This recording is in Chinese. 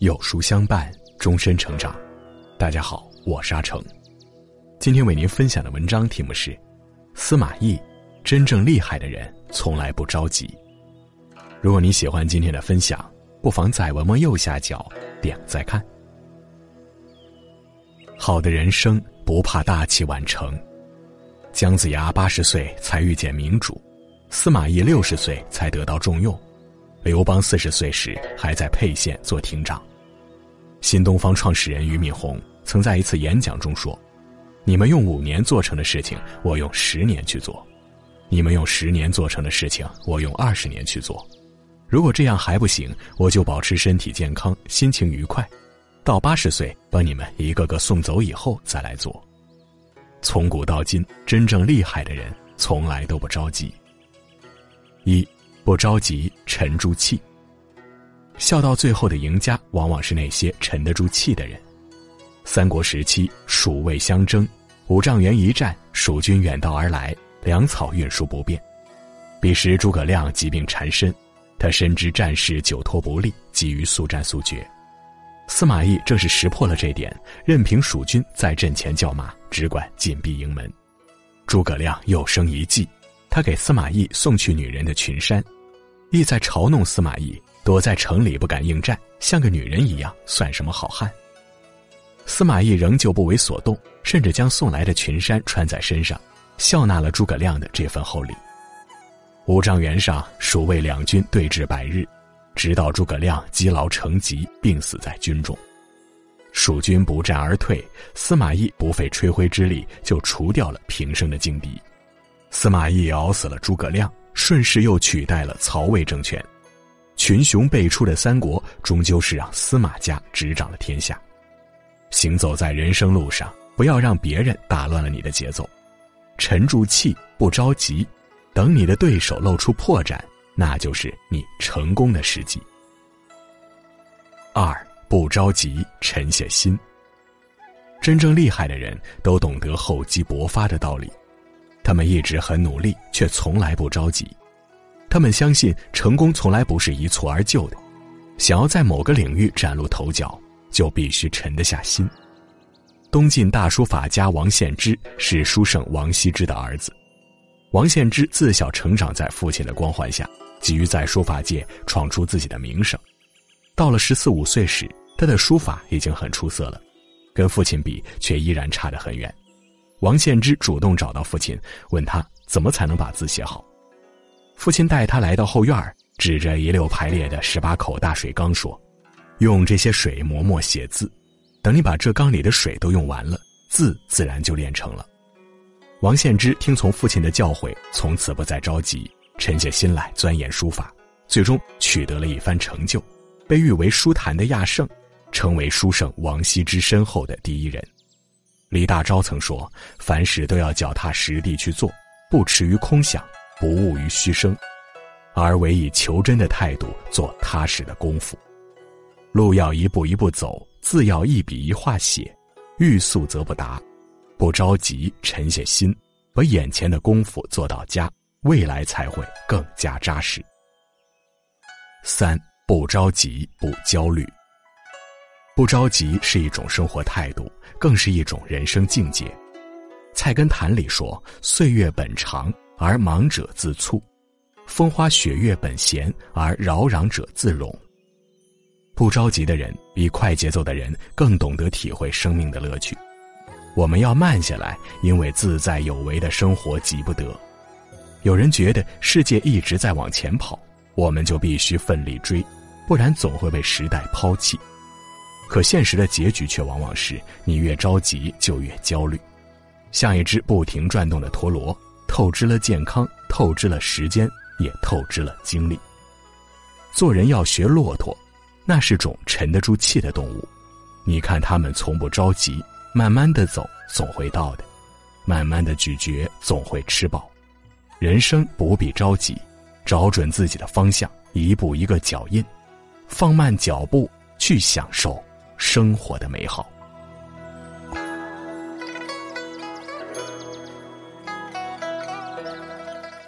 有书相伴，终身成长。大家好，我是阿成。今天为您分享的文章题目是《司马懿：真正厉害的人从来不着急》。如果你喜欢今天的分享，不妨在文末右下角点再看。好的人生不怕大器晚成。姜子牙八十岁才遇见明主，司马懿六十岁才得到重用。刘邦四十岁时还在沛县做亭长，新东方创始人俞敏洪曾在一次演讲中说：“你们用五年做成的事情，我用十年去做；你们用十年做成的事情，我用二十年去做。如果这样还不行，我就保持身体健康，心情愉快，到八十岁把你们一个个送走以后再来做。从古到今，真正厉害的人从来都不着急。一。”不着急，沉住气。笑到最后的赢家，往往是那些沉得住气的人。三国时期，蜀魏相争，五丈原一战，蜀军远道而来，粮草运输不便。彼时诸葛亮疾病缠身，他深知战事久拖不利，急于速战速决。司马懿正是识破了这点，任凭蜀军在阵前叫骂，只管紧闭营门。诸葛亮又生一计，他给司马懿送去女人的裙衫。意在嘲弄司马懿，躲在城里不敢应战，像个女人一样，算什么好汉？司马懿仍旧不为所动，甚至将送来的群山穿在身上，笑纳了诸葛亮的这份厚礼。五丈原上，蜀魏两军对峙百日，直到诸葛亮积劳成疾，病死在军中。蜀军不战而退，司马懿不费吹灰之力就除掉了平生的劲敌。司马懿熬死了诸葛亮。顺势又取代了曹魏政权，群雄辈出的三国终究是让司马家执掌了天下。行走在人生路上，不要让别人打乱了你的节奏，沉住气，不着急，等你的对手露出破绽，那就是你成功的时机。二不着急，沉下心。真正厉害的人都懂得厚积薄发的道理。他们一直很努力，却从来不着急。他们相信成功从来不是一蹴而就的。想要在某个领域崭露头角，就必须沉得下心。东晋大书法家王献之是书圣王羲之的儿子。王献之自小成长在父亲的光环下，急于在书法界闯出自己的名声。到了十四五岁时，他的书法已经很出色了，跟父亲比却依然差得很远。王献之主动找到父亲，问他怎么才能把字写好。父亲带他来到后院指着一溜排列的十八口大水缸说：“用这些水磨墨写字，等你把这缸里的水都用完了，字自然就练成了。”王献之听从父亲的教诲，从此不再着急，沉下心来钻研书法，最终取得了一番成就，被誉为书坛的亚圣，成为书圣王羲之身后的第一人。李大钊曾说：“凡事都要脚踏实地去做，不耻于空想，不误于虚声，而唯以求真的态度做踏实的功夫。路要一步一步走，字要一笔一画写，欲速则不达。不着急，沉下心，把眼前的功夫做到家，未来才会更加扎实。”三不着急，不焦虑。不着急是一种生活态度，更是一种人生境界。菜根谭里说：“岁月本长，而忙者自促；风花雪月本闲，而扰攘者自容。”不着急的人，比快节奏的人更懂得体会生命的乐趣。我们要慢下来，因为自在有为的生活急不得。有人觉得世界一直在往前跑，我们就必须奋力追，不然总会被时代抛弃。可现实的结局却往往是你越着急就越焦虑，像一只不停转动的陀螺，透支了健康，透支了时间，也透支了精力。做人要学骆驼，那是种沉得住气的动物。你看他们从不着急，慢慢的走，总会到的；慢慢的咀嚼，总会吃饱。人生不必着急，找准自己的方向，一步一个脚印，放慢脚步去享受。生活的美好。